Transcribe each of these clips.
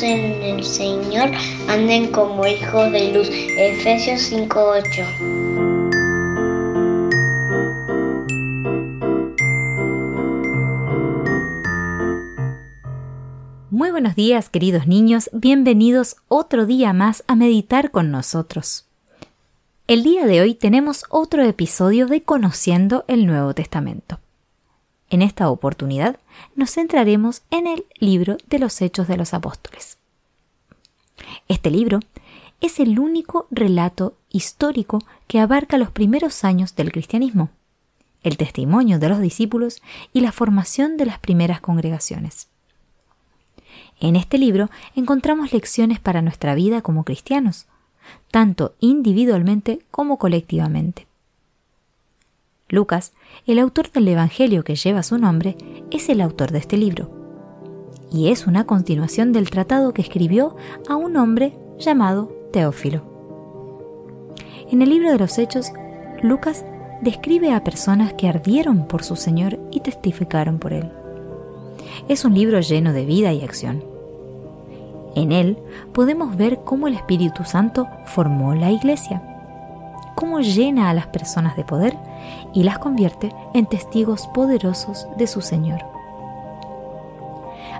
en el Señor, anden como hijos de luz. Efesios 5:8. Muy buenos días, queridos niños, bienvenidos otro día más a meditar con nosotros. El día de hoy tenemos otro episodio de Conociendo el Nuevo Testamento. En esta oportunidad nos centraremos en el libro de los Hechos de los Apóstoles. Este libro es el único relato histórico que abarca los primeros años del cristianismo, el testimonio de los discípulos y la formación de las primeras congregaciones. En este libro encontramos lecciones para nuestra vida como cristianos, tanto individualmente como colectivamente. Lucas, el autor del Evangelio que lleva su nombre, es el autor de este libro. Y es una continuación del tratado que escribió a un hombre llamado Teófilo. En el libro de los Hechos, Lucas describe a personas que ardieron por su Señor y testificaron por él. Es un libro lleno de vida y acción. En él podemos ver cómo el Espíritu Santo formó la iglesia cómo llena a las personas de poder y las convierte en testigos poderosos de su Señor.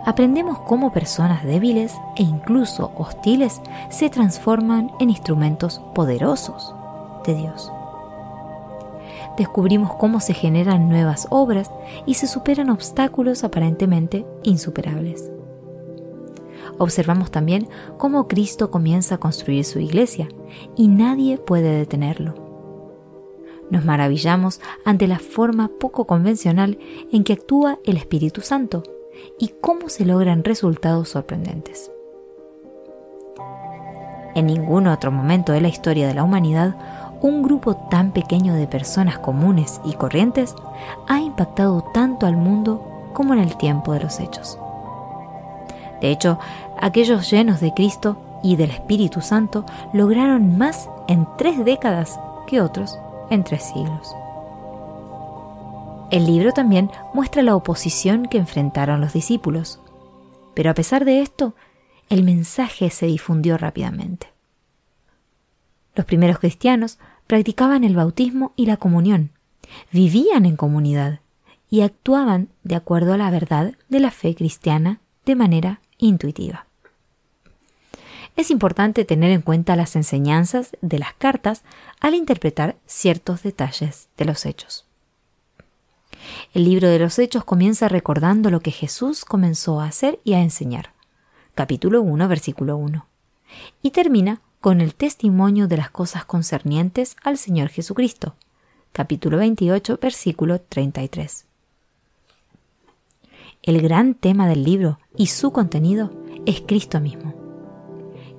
Aprendemos cómo personas débiles e incluso hostiles se transforman en instrumentos poderosos de Dios. Descubrimos cómo se generan nuevas obras y se superan obstáculos aparentemente insuperables. Observamos también cómo Cristo comienza a construir su iglesia y nadie puede detenerlo. Nos maravillamos ante la forma poco convencional en que actúa el Espíritu Santo y cómo se logran resultados sorprendentes. En ningún otro momento de la historia de la humanidad, un grupo tan pequeño de personas comunes y corrientes ha impactado tanto al mundo como en el tiempo de los hechos. De hecho, aquellos llenos de Cristo y del Espíritu Santo lograron más en tres décadas que otros en tres siglos. El libro también muestra la oposición que enfrentaron los discípulos, pero a pesar de esto, el mensaje se difundió rápidamente. Los primeros cristianos practicaban el bautismo y la comunión, vivían en comunidad y actuaban de acuerdo a la verdad de la fe cristiana de manera intuitiva. Es importante tener en cuenta las enseñanzas de las cartas al interpretar ciertos detalles de los hechos. El libro de los hechos comienza recordando lo que Jesús comenzó a hacer y a enseñar. Capítulo 1, versículo 1. Y termina con el testimonio de las cosas concernientes al Señor Jesucristo. Capítulo 28, versículo 33. El gran tema del libro y su contenido es Cristo mismo.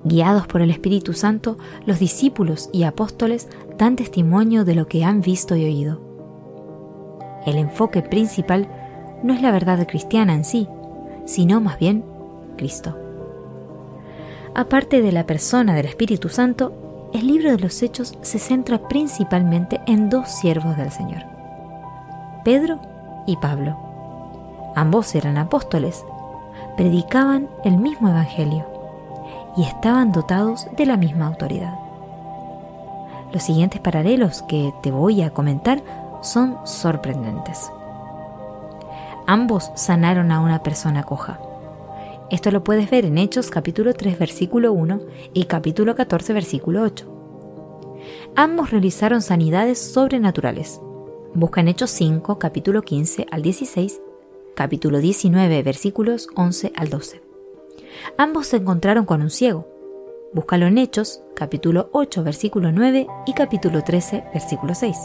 Guiados por el Espíritu Santo, los discípulos y apóstoles dan testimonio de lo que han visto y oído. El enfoque principal no es la verdad cristiana en sí, sino más bien Cristo. Aparte de la persona del Espíritu Santo, el libro de los Hechos se centra principalmente en dos siervos del Señor, Pedro y Pablo. Ambos eran apóstoles, predicaban el mismo Evangelio y estaban dotados de la misma autoridad. Los siguientes paralelos que te voy a comentar son sorprendentes. Ambos sanaron a una persona coja. Esto lo puedes ver en Hechos capítulo 3 versículo 1 y capítulo 14 versículo 8. Ambos realizaron sanidades sobrenaturales. Busca en Hechos 5 capítulo 15 al 16, capítulo 19 versículos 11 al 12. Ambos se encontraron con un ciego. Búscalo en Hechos, capítulo 8, versículo 9 y capítulo 13, versículo 6.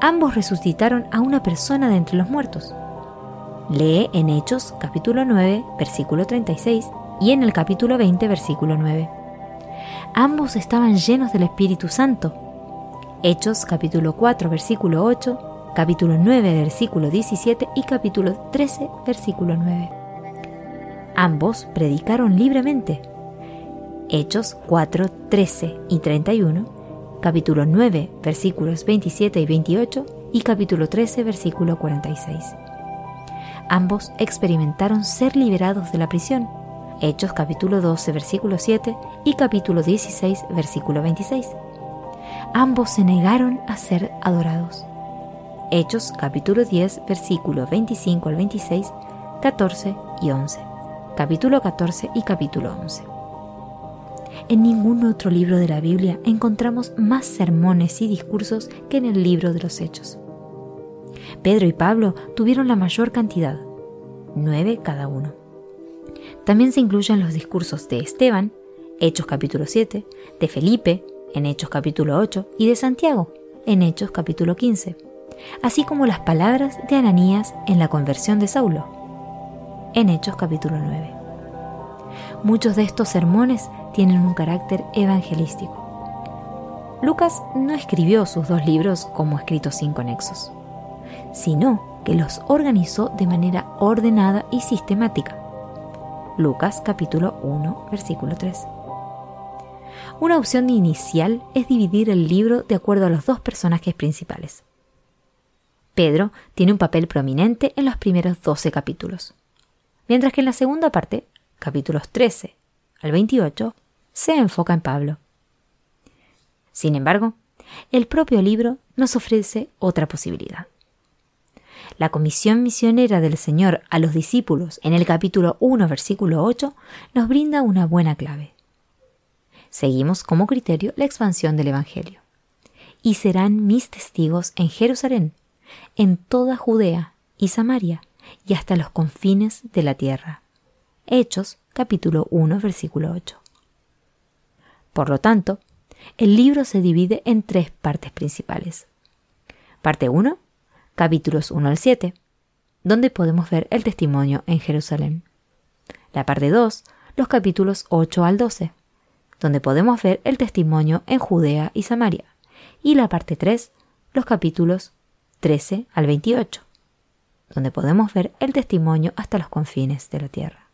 Ambos resucitaron a una persona de entre los muertos. Lee en Hechos, capítulo 9, versículo 36 y en el capítulo 20, versículo 9. Ambos estaban llenos del Espíritu Santo. Hechos, capítulo 4, versículo 8, capítulo 9, versículo 17 y capítulo 13, versículo 9. Ambos predicaron libremente. Hechos 4, 13 y 31, capítulo 9, versículos 27 y 28 y capítulo 13, versículo 46. Ambos experimentaron ser liberados de la prisión. Hechos capítulo 12, versículo 7 y capítulo 16, versículo 26. Ambos se negaron a ser adorados. Hechos capítulo 10, versículo 25 al 26, 14 y 11 capítulo 14 y capítulo 11. En ningún otro libro de la Biblia encontramos más sermones y discursos que en el libro de los Hechos. Pedro y Pablo tuvieron la mayor cantidad, nueve cada uno. También se incluyen los discursos de Esteban, Hechos capítulo 7, de Felipe, en Hechos capítulo 8, y de Santiago, en Hechos capítulo 15, así como las palabras de Ananías en la conversión de Saulo en Hechos capítulo 9. Muchos de estos sermones tienen un carácter evangelístico. Lucas no escribió sus dos libros como escritos sin conexos, sino que los organizó de manera ordenada y sistemática. Lucas capítulo 1, versículo 3. Una opción inicial es dividir el libro de acuerdo a los dos personajes principales. Pedro tiene un papel prominente en los primeros 12 capítulos mientras que en la segunda parte, capítulos 13 al 28, se enfoca en Pablo. Sin embargo, el propio libro nos ofrece otra posibilidad. La comisión misionera del Señor a los discípulos en el capítulo 1, versículo 8, nos brinda una buena clave. Seguimos como criterio la expansión del Evangelio. Y serán mis testigos en Jerusalén, en toda Judea y Samaria y hasta los confines de la tierra. Hechos capítulo 1 versículo 8. Por lo tanto, el libro se divide en tres partes principales. Parte 1, capítulos 1 al 7, donde podemos ver el testimonio en Jerusalén. La parte 2, los capítulos 8 al 12, donde podemos ver el testimonio en Judea y Samaria. Y la parte 3, los capítulos 13 al 28, donde podemos ver el testimonio hasta los confines de la tierra.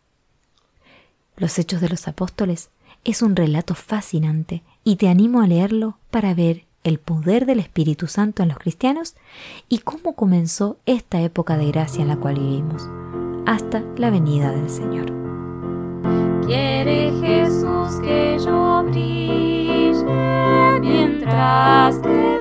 Los Hechos de los Apóstoles es un relato fascinante y te animo a leerlo para ver el poder del Espíritu Santo en los cristianos y cómo comenzó esta época de gracia en la cual vivimos, hasta la venida del Señor. Quiere Jesús que yo brille mientras que